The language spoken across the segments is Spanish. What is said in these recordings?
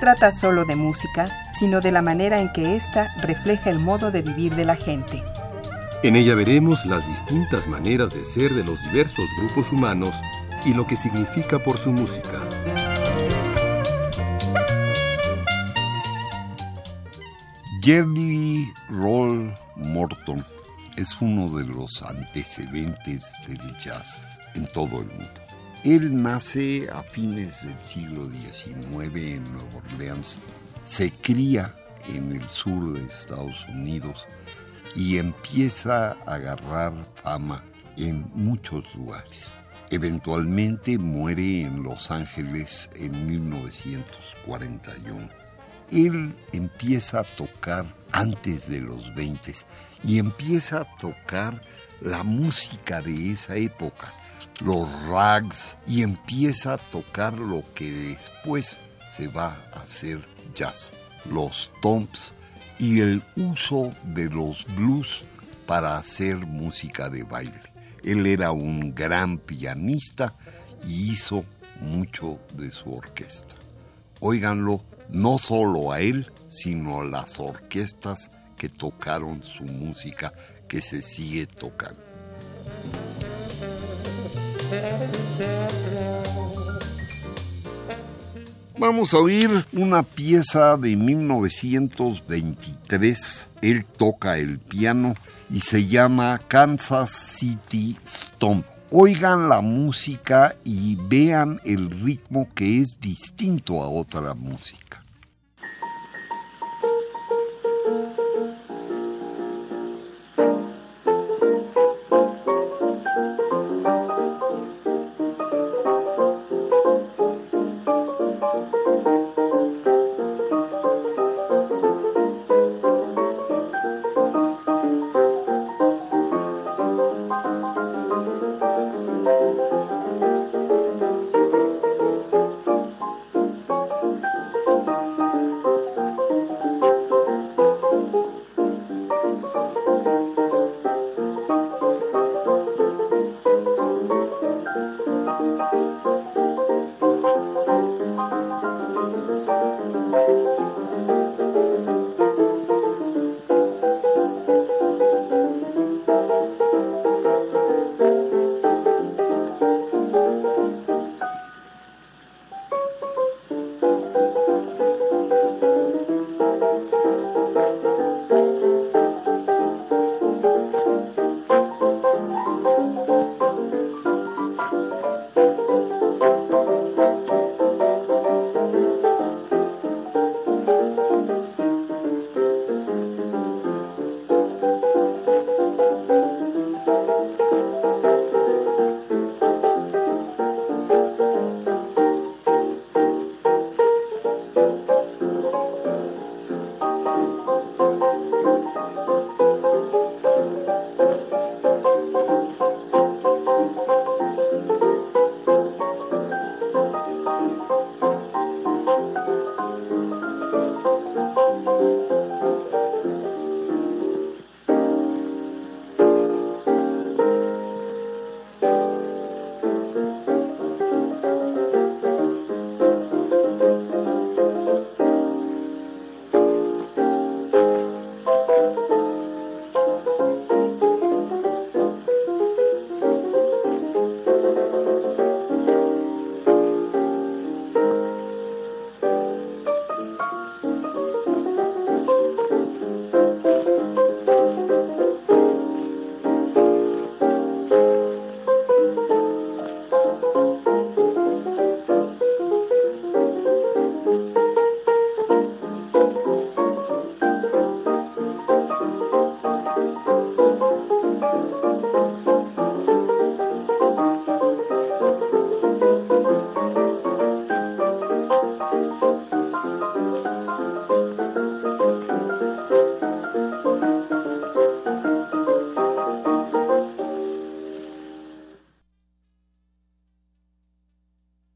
Trata solo de música, sino de la manera en que ésta refleja el modo de vivir de la gente. En ella veremos las distintas maneras de ser de los diversos grupos humanos y lo que significa por su música. Jerry Roll Morton es uno de los antecedentes del jazz en todo el mundo. Él nace a fines del siglo XIX en Nueva Orleans, se cría en el sur de Estados Unidos y empieza a agarrar fama en muchos lugares. Eventualmente muere en Los Ángeles en 1941. Él empieza a tocar antes de los 20 y empieza a tocar la música de esa época, los rags, y empieza a tocar lo que después se va a hacer jazz, los toms y el uso de los blues para hacer música de baile. Él era un gran pianista y hizo mucho de su orquesta. Óiganlo, no solo a él, sino a las orquestas que tocaron su música, que se sigue tocando. Vamos a oír una pieza de 1923. Él toca el piano y se llama Kansas City Stomp. Oigan la música y vean el ritmo que es distinto a otra música.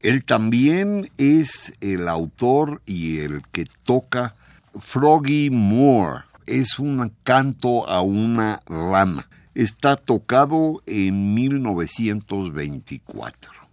Él también es el autor y el que toca Froggy Moore. Es un canto a una rana. Está tocado en 1924.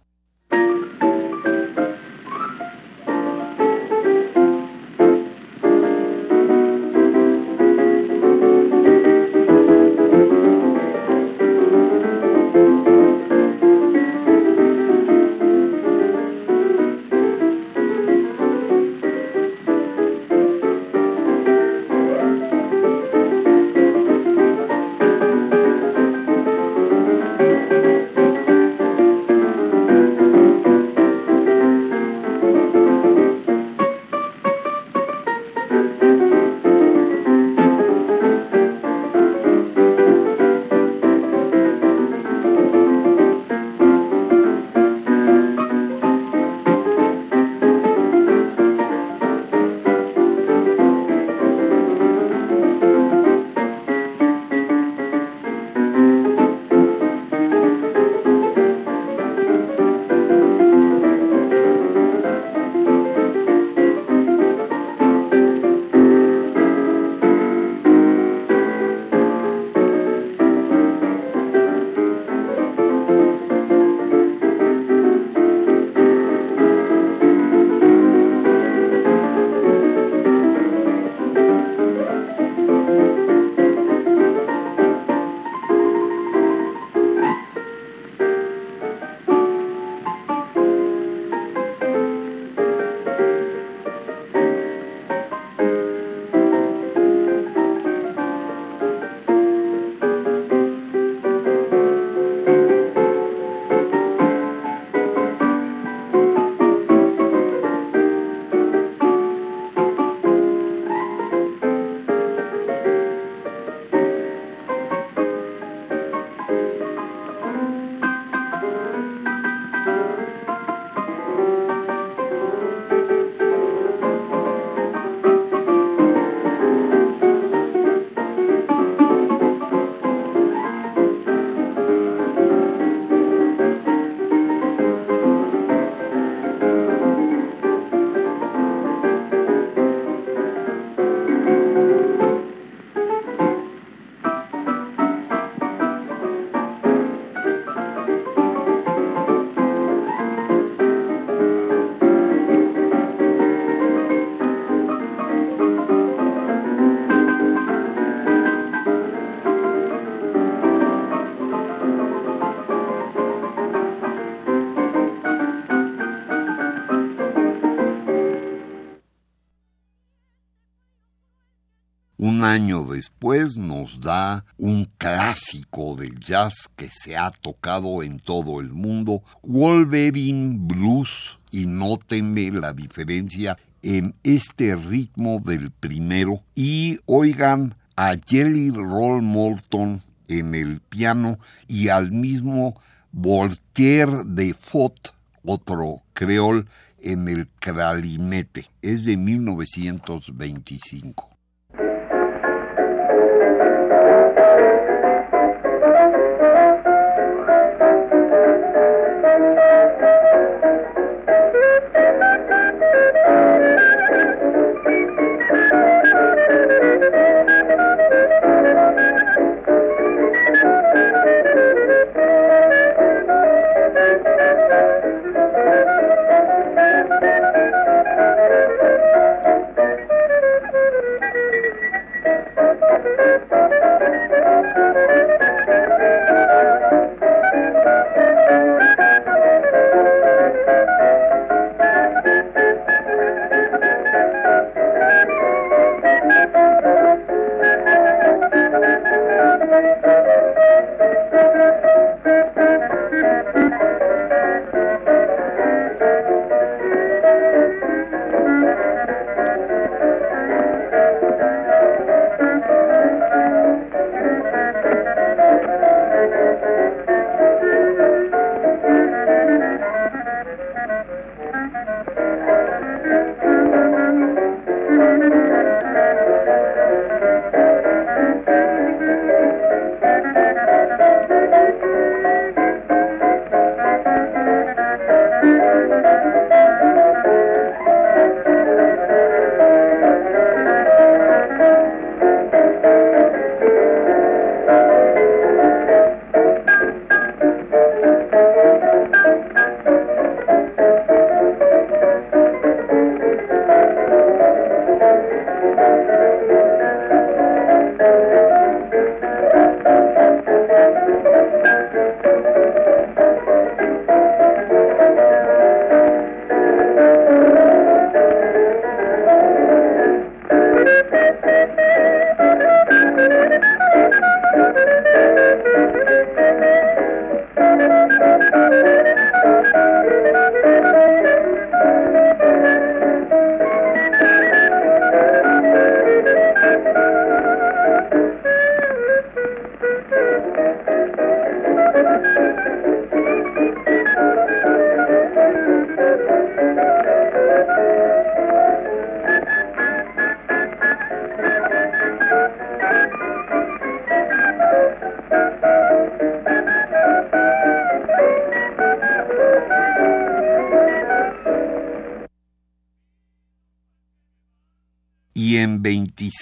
Año después nos da un clásico del jazz que se ha tocado en todo el mundo, Wolverine Blues, y nótenme la diferencia en este ritmo del primero, y oigan a Jelly Roll Morton en el piano y al mismo Voltaire de Fott, otro creol, en el clarinete. Es de 1925.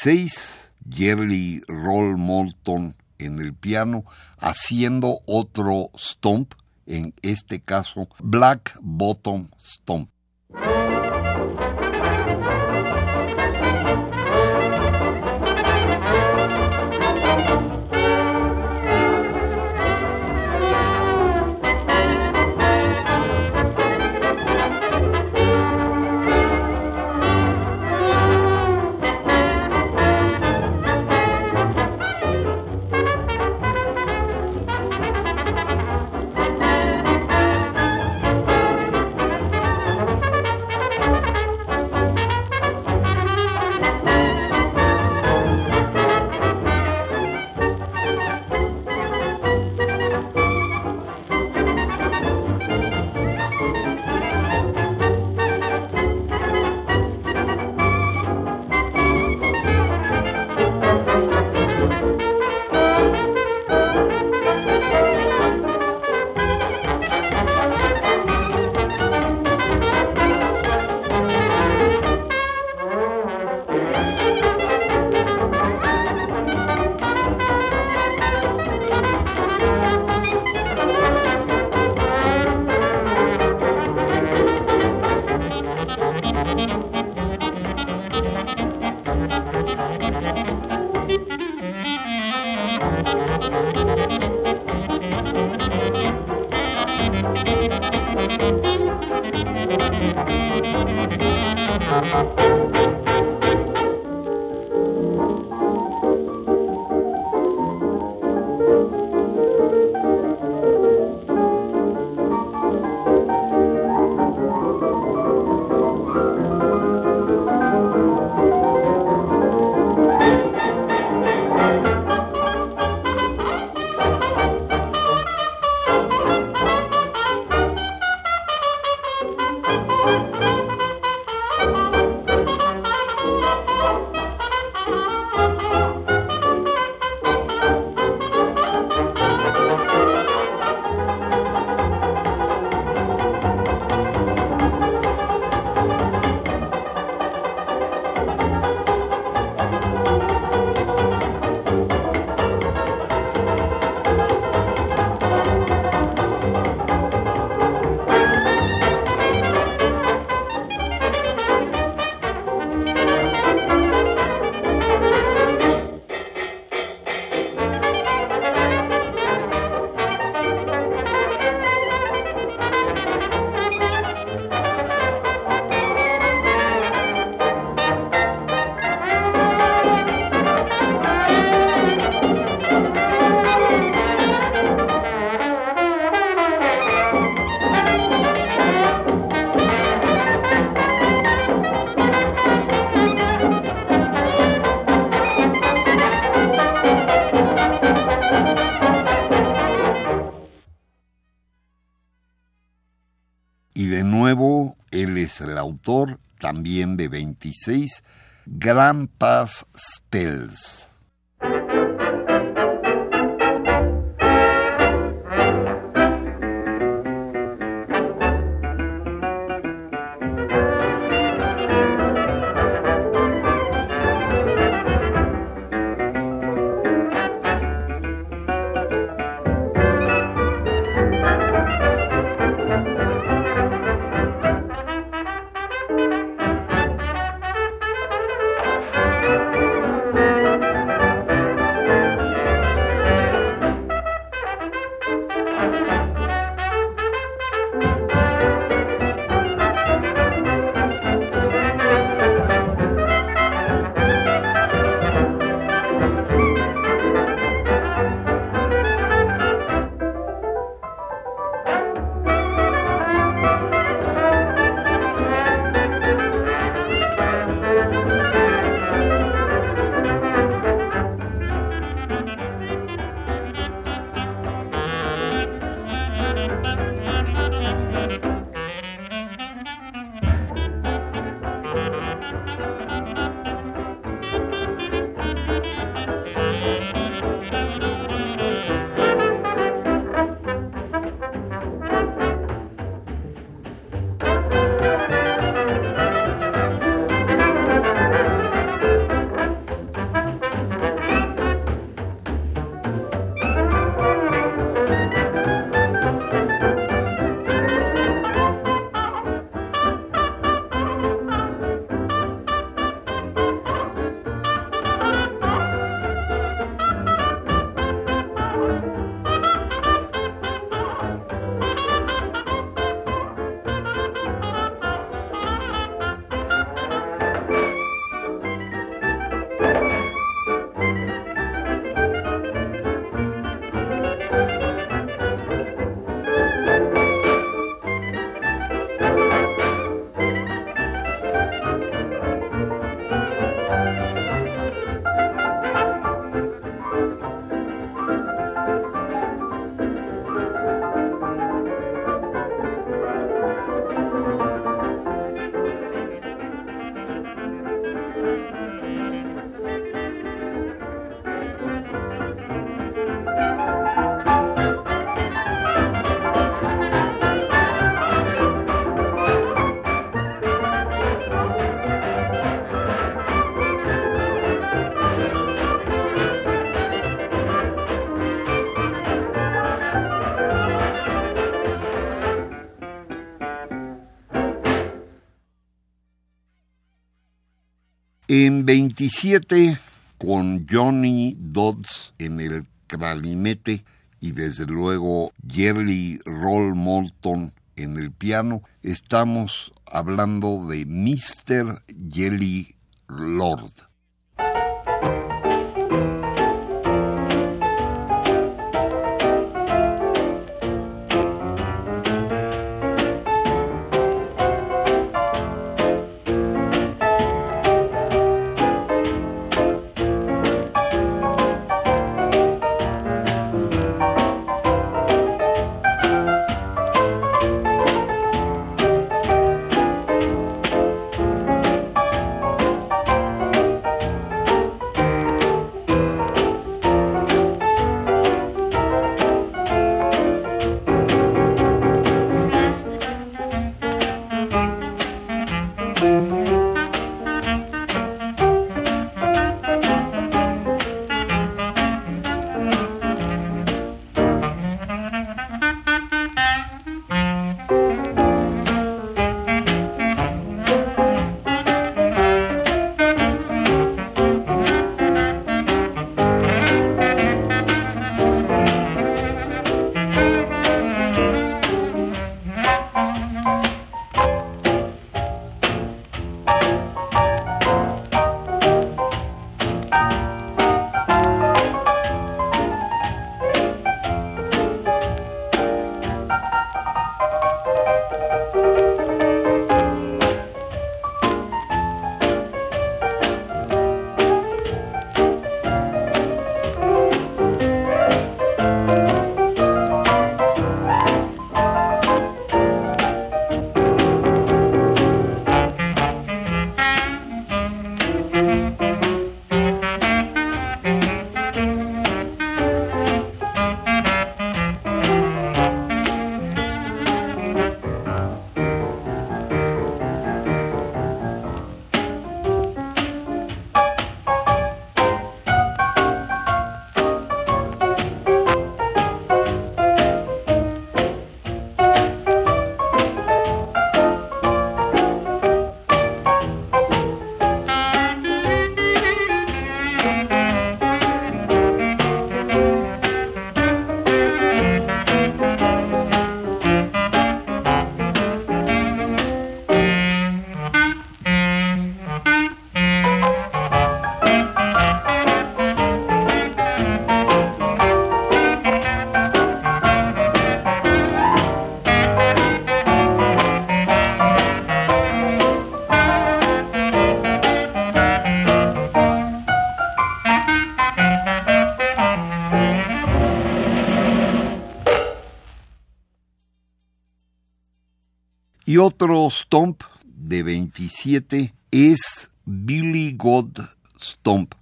26, Jerry Roll Moulton en el piano, haciendo otro stomp, en este caso Black Bottom Stomp. 16 Grandpa's Spells. En 27, con Johnny Dodds en el clarinete y desde luego Jerry Roll Moulton en el piano, estamos hablando de Mr. Jelly Lord. Y otro stomp de 27 es Billy God Stomp.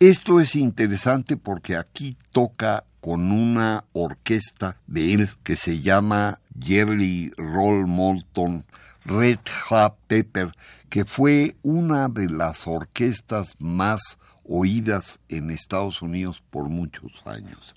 Esto es interesante porque aquí toca con una orquesta de él que se llama Jerry Roll Molton Red Hot Pepper, que fue una de las orquestas más oídas en Estados Unidos por muchos años.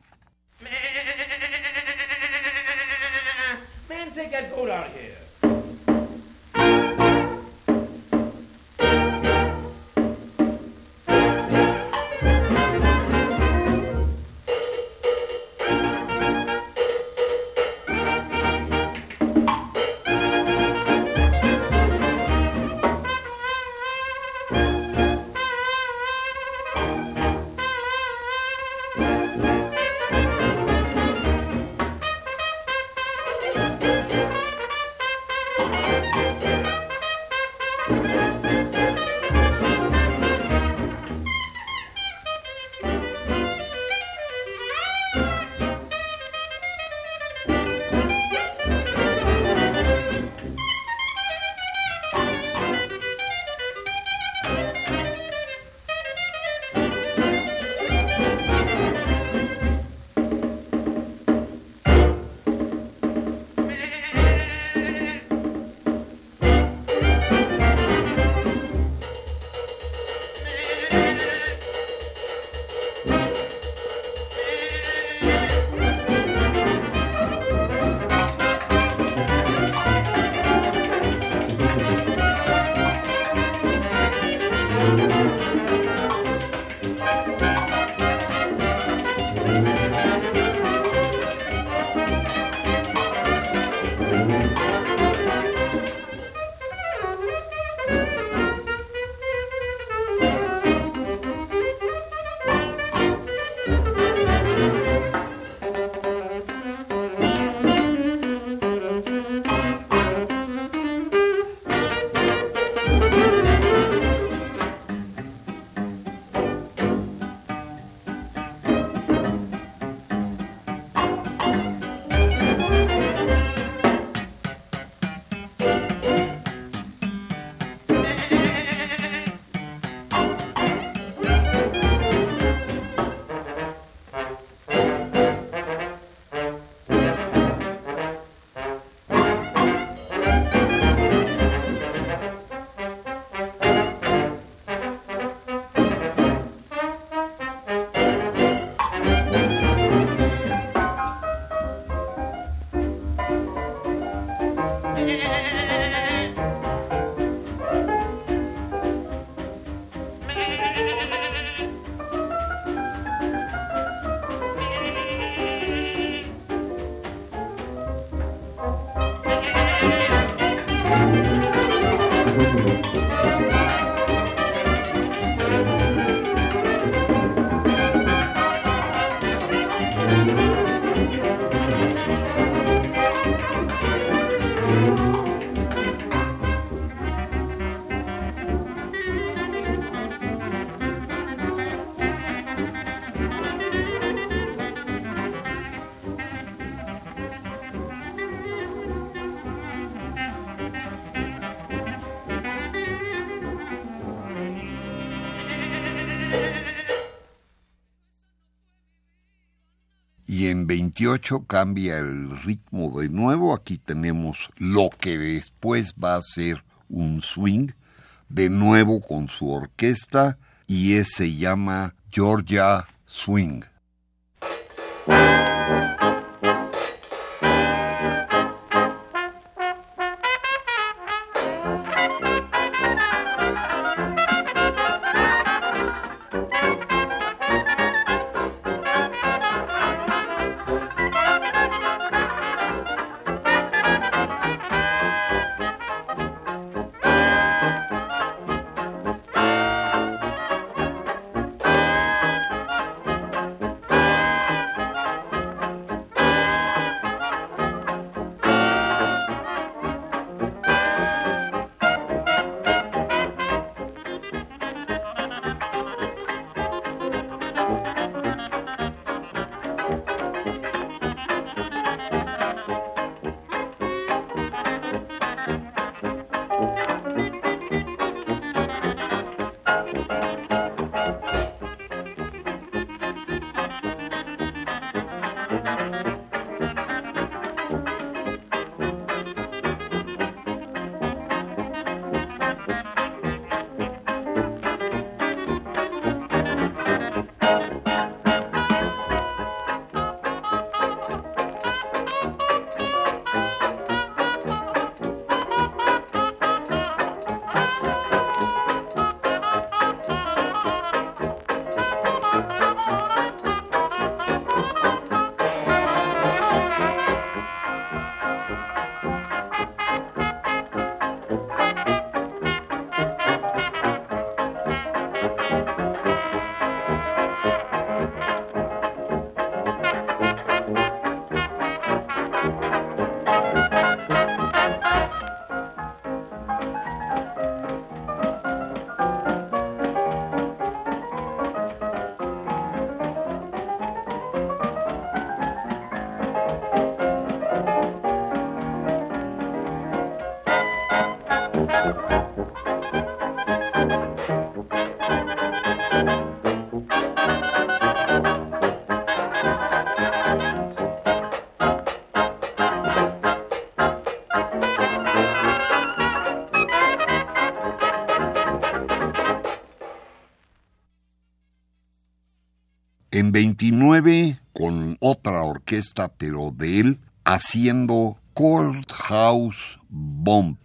28 cambia el ritmo de nuevo. Aquí tenemos lo que después va a ser un swing, de nuevo con su orquesta, y ese se llama Georgia Swing. en 29 con otra orquesta, pero de él, haciendo Courthouse Bomb.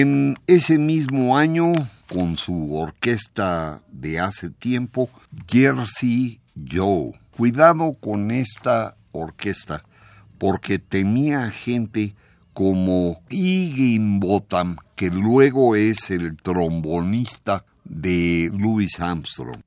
En ese mismo año, con su orquesta de hace tiempo, Jersey Joe. Cuidado con esta orquesta, porque tenía gente como Higginbotham, que luego es el trombonista de Louis Armstrong.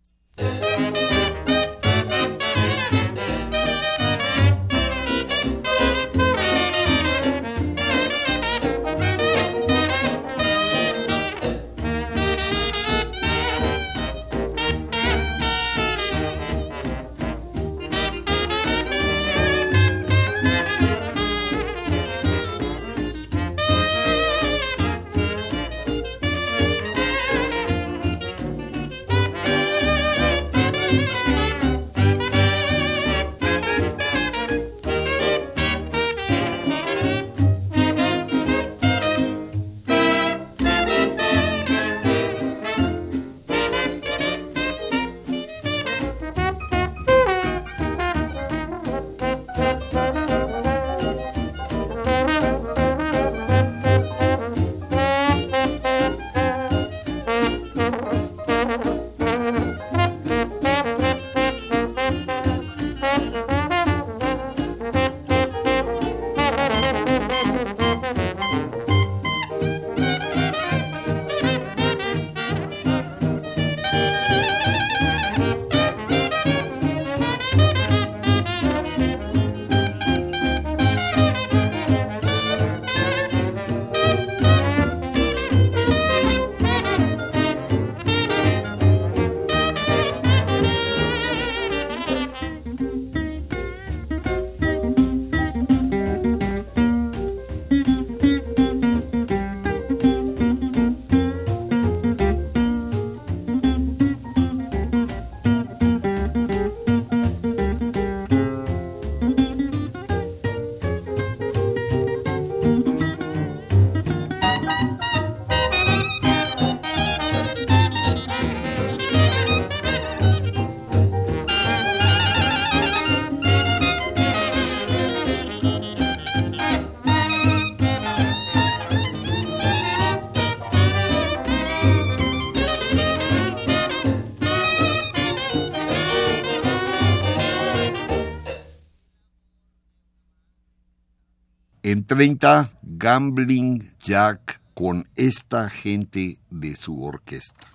30, Gambling Jack con esta gente de su orquesta.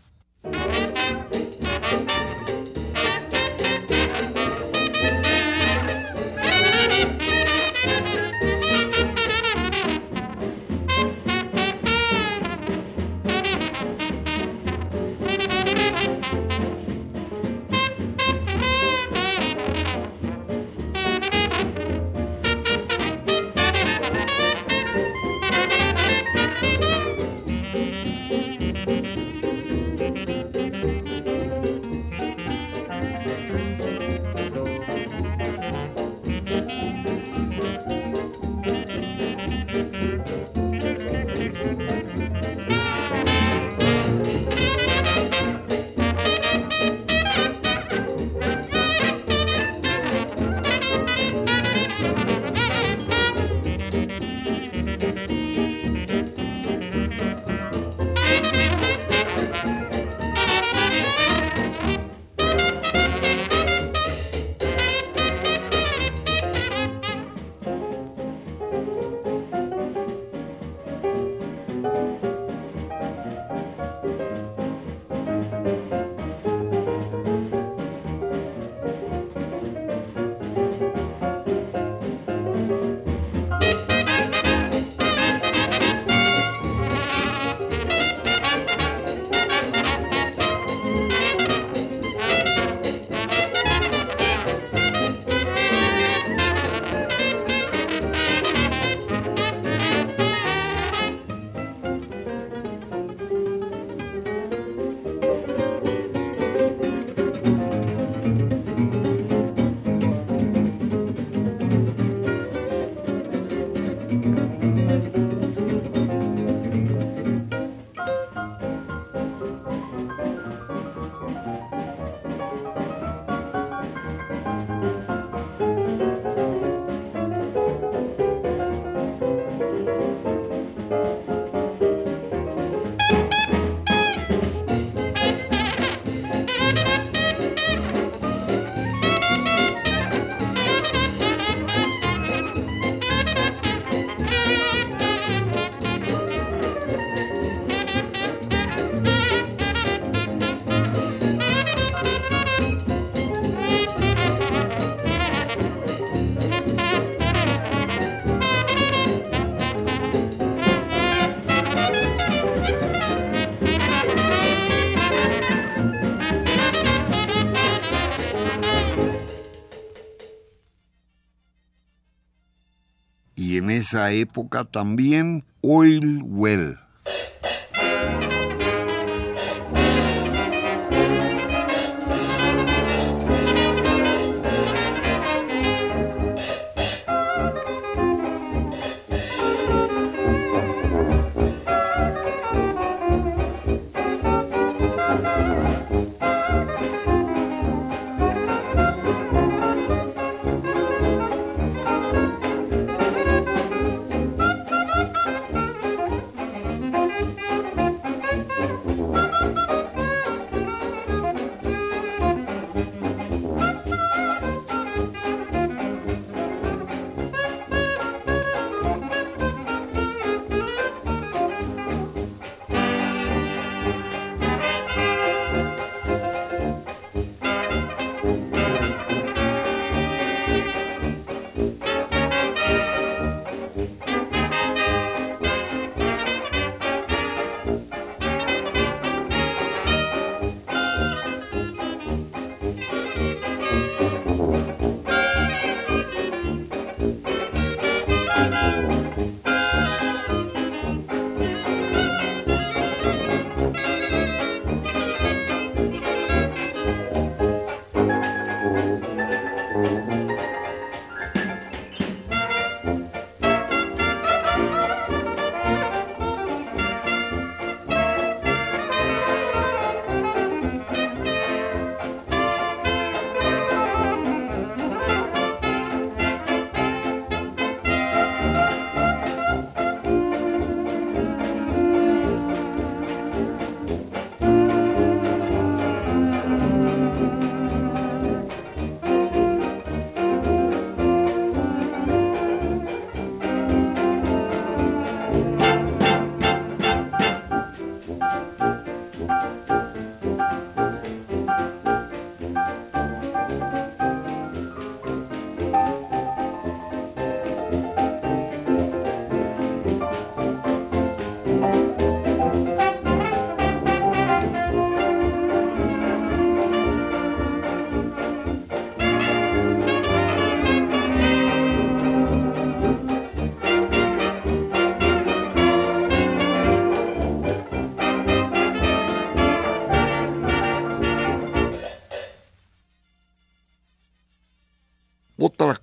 Esa época también Oil Well.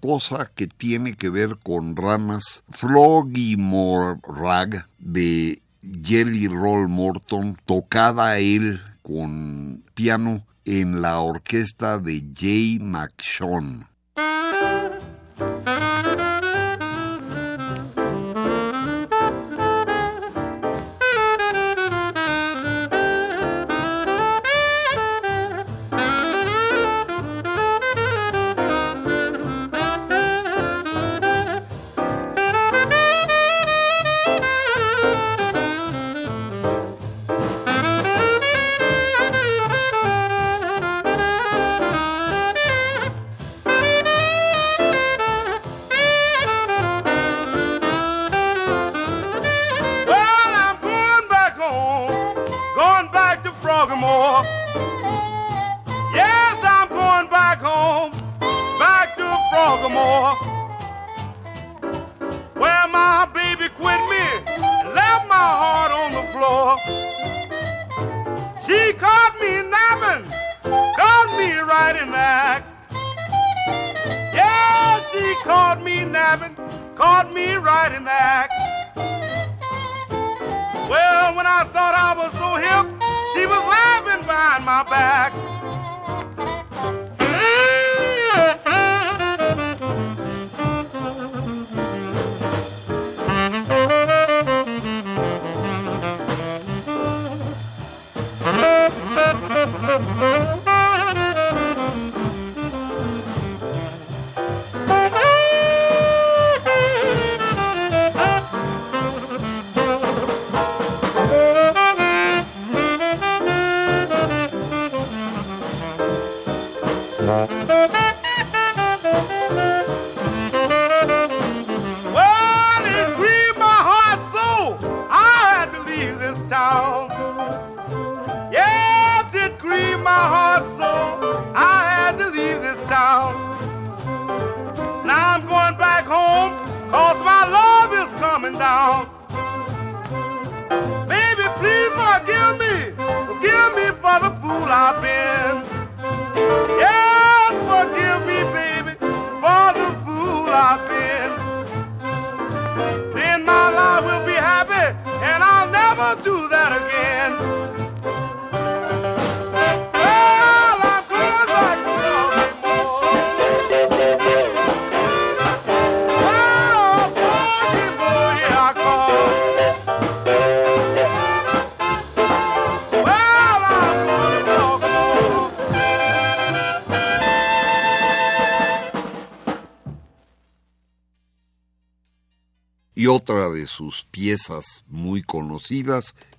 Cosa que tiene que ver con ramas. Froggy Rag de Jelly Roll Morton, tocada él con piano en la orquesta de Jay McShawn.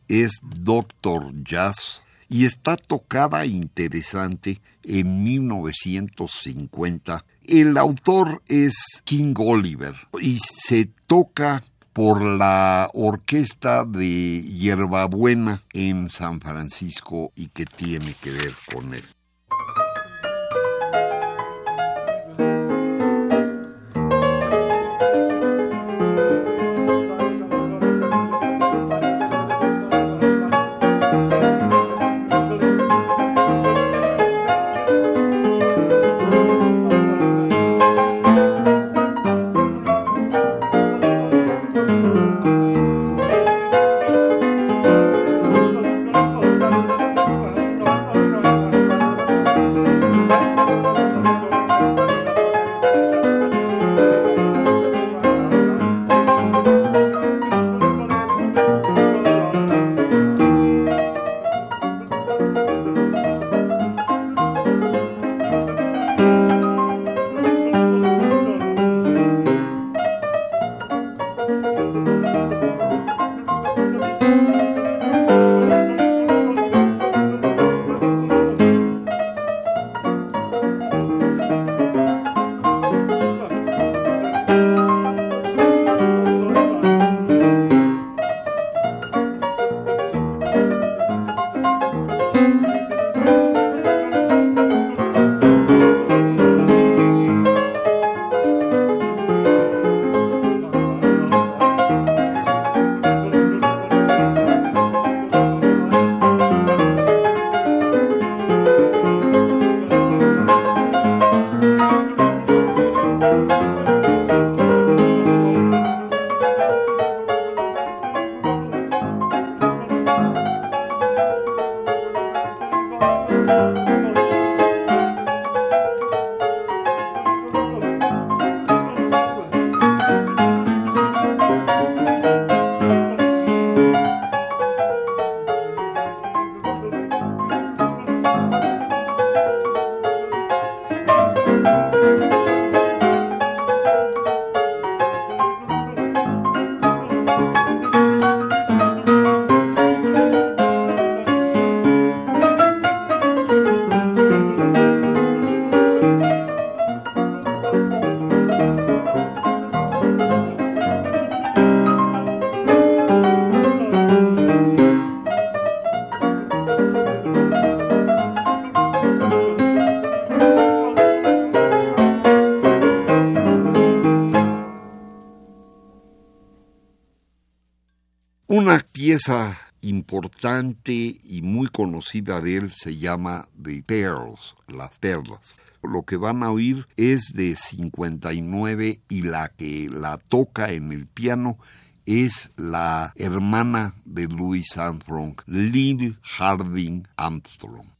Es Doctor Jazz y está tocada interesante en 1950. El autor es King Oliver y se toca por la orquesta de Hierbabuena en San Francisco y que tiene que ver con él. Pieza importante y muy conocida de él se llama The Pearls, las perlas. Lo que van a oír es de 59 y la que la toca en el piano es la hermana de Louis Armstrong, Lynn Harding Armstrong.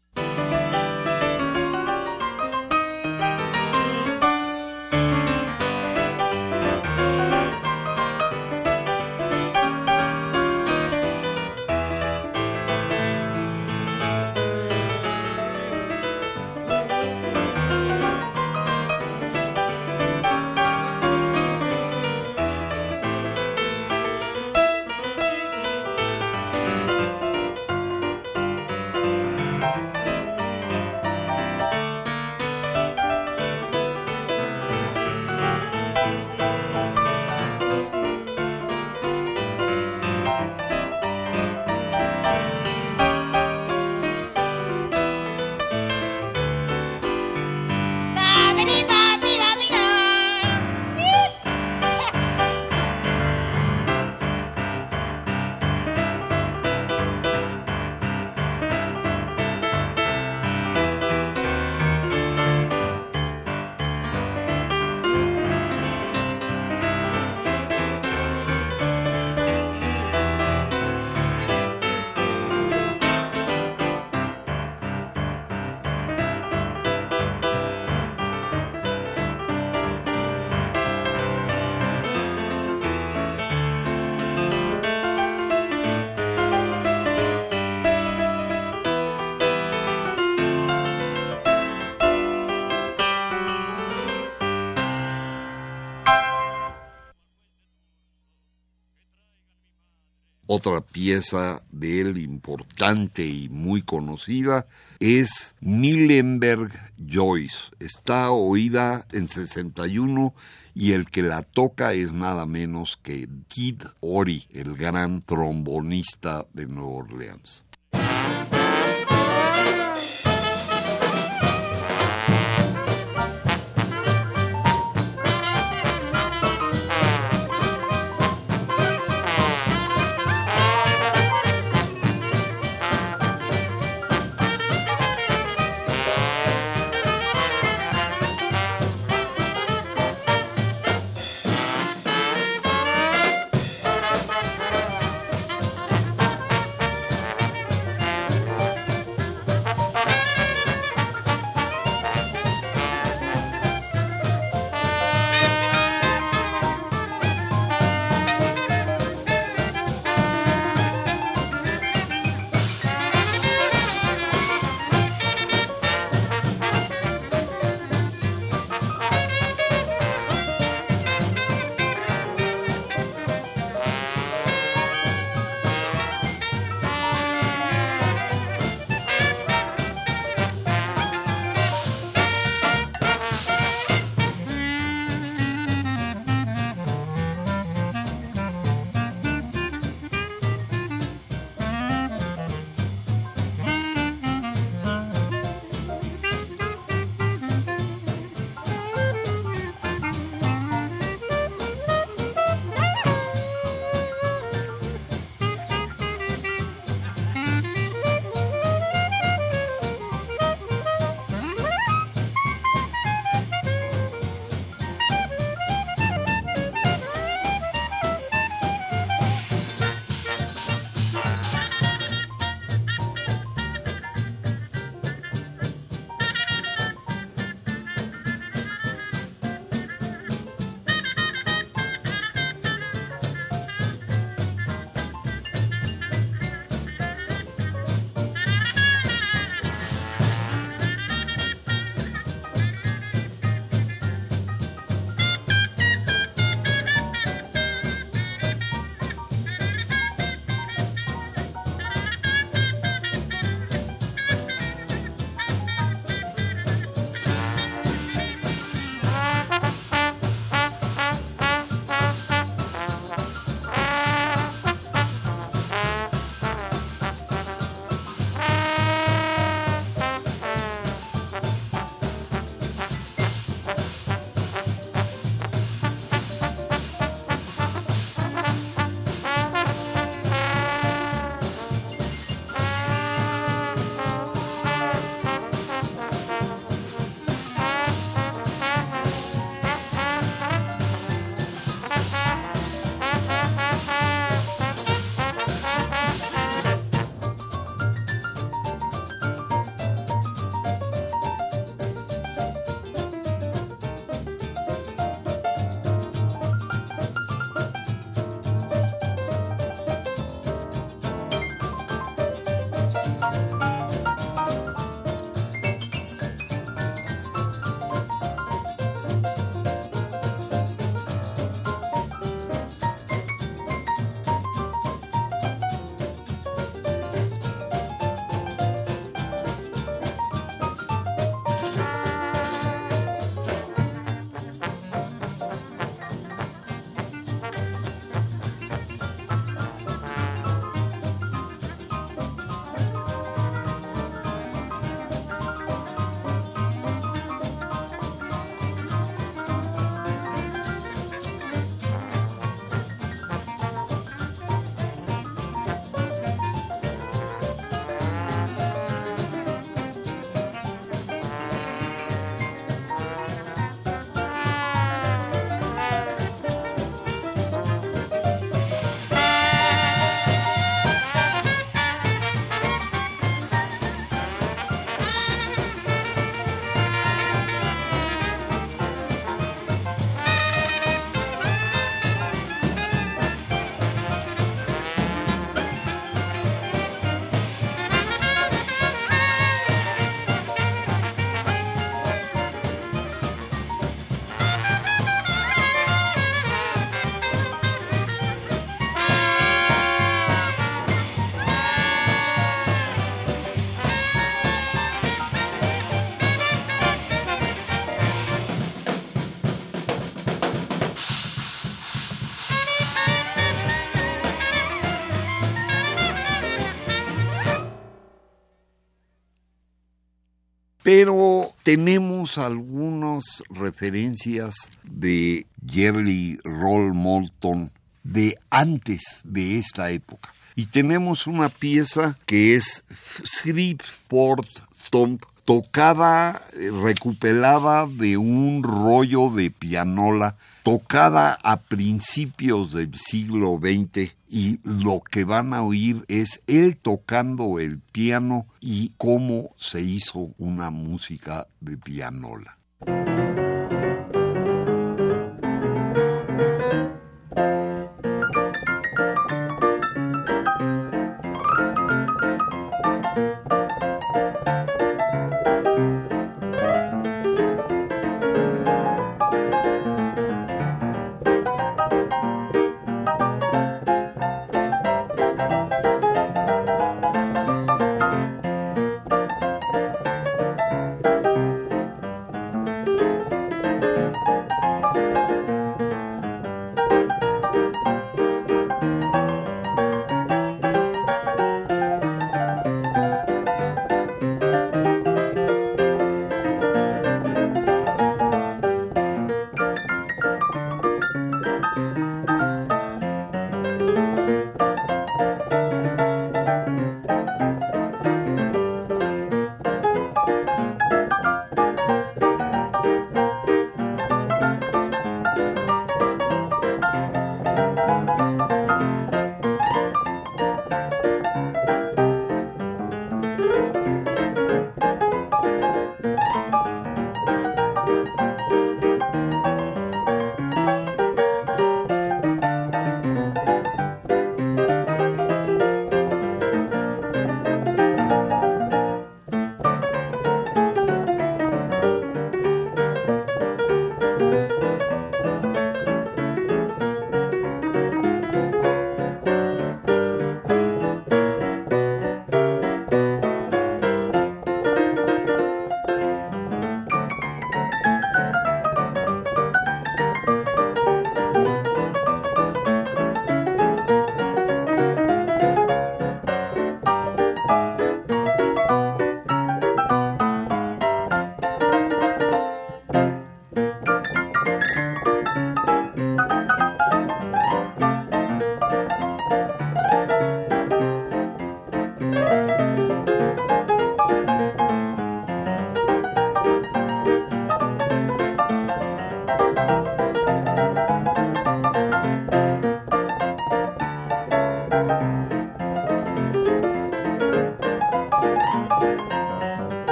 Otra pieza de él importante y muy conocida es Millenberg Joyce. Está oída en 61 y el que la toca es nada menos que Kid Ory, el gran trombonista de Nueva Orleans. Pero tenemos algunas referencias de Jerry Roll Moulton de antes de esta época. Y tenemos una pieza que es Shreveport Stomp tocada, recuperada de un rollo de pianola, tocada a principios del siglo XX y lo que van a oír es él tocando el piano y cómo se hizo una música de pianola.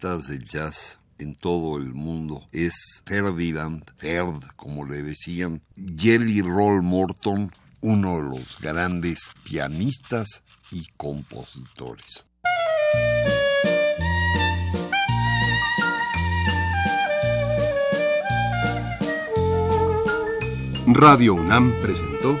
Poetas del jazz en todo el mundo es Ferdinand, Ferd, como le decían, Jelly Roll Morton, uno de los grandes pianistas y compositores. Radio UNAM presentó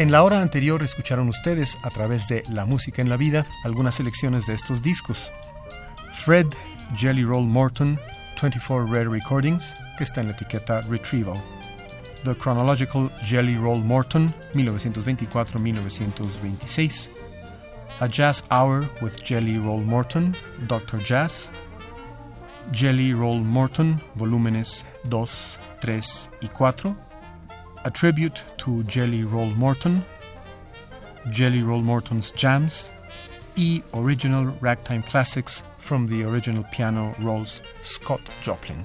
En la hora anterior escucharon ustedes, a través de La Música en la Vida, algunas selecciones de estos discos. Fred Jelly Roll Morton, 24 Rare Recordings, que está en la etiqueta Retrieval. The Chronological Jelly Roll Morton, 1924-1926. A Jazz Hour with Jelly Roll Morton, Dr. Jazz. Jelly Roll Morton, volúmenes 2, 3 y 4 a tribute to Jelly Roll Morton, Jelly Roll Morton's Jams, e original ragtime classics from the original piano rolls Scott Joplin.